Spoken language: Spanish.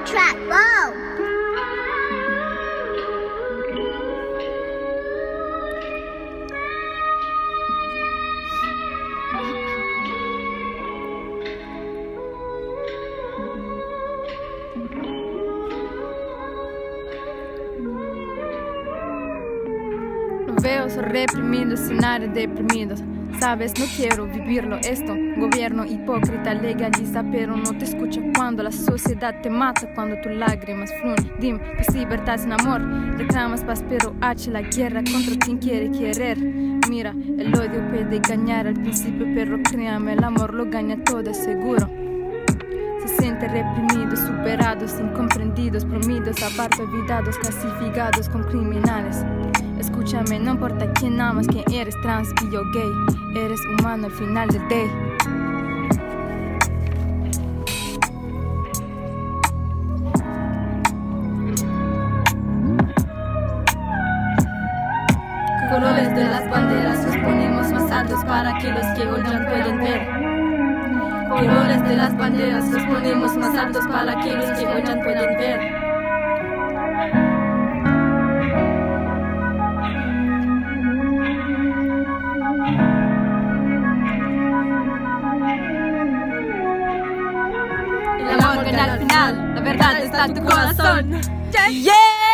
the track. Whoa! Reprimidos, cenário deprimido. Sabes, no quiero vivirlo esto. Gobierno hipócrita legaliza, pero no te escucha cuando la sociedad te mata, cuando tus lágrimas fluyen. Dime que es libertad sin amor. Reclamas paz, pero H la guerra contra quien quiere querer. Mira, el odio puede engañar al principio, pero créame, el amor lo gana todo, seguro. Se siente reprimidos, superados, incomprendidos, promidos, aparte olvidados, clasificados con criminales. Escúchame, no importa quién amas, quién eres, trans, bi o gay, eres humano al final del day. Colores de las banderas los ponemos más altos para que los que odian puedan ver. Colores de las banderas los ponemos más altos para que los que odian puedan ver. Al final, la verdad está en tu corazón. Yeah.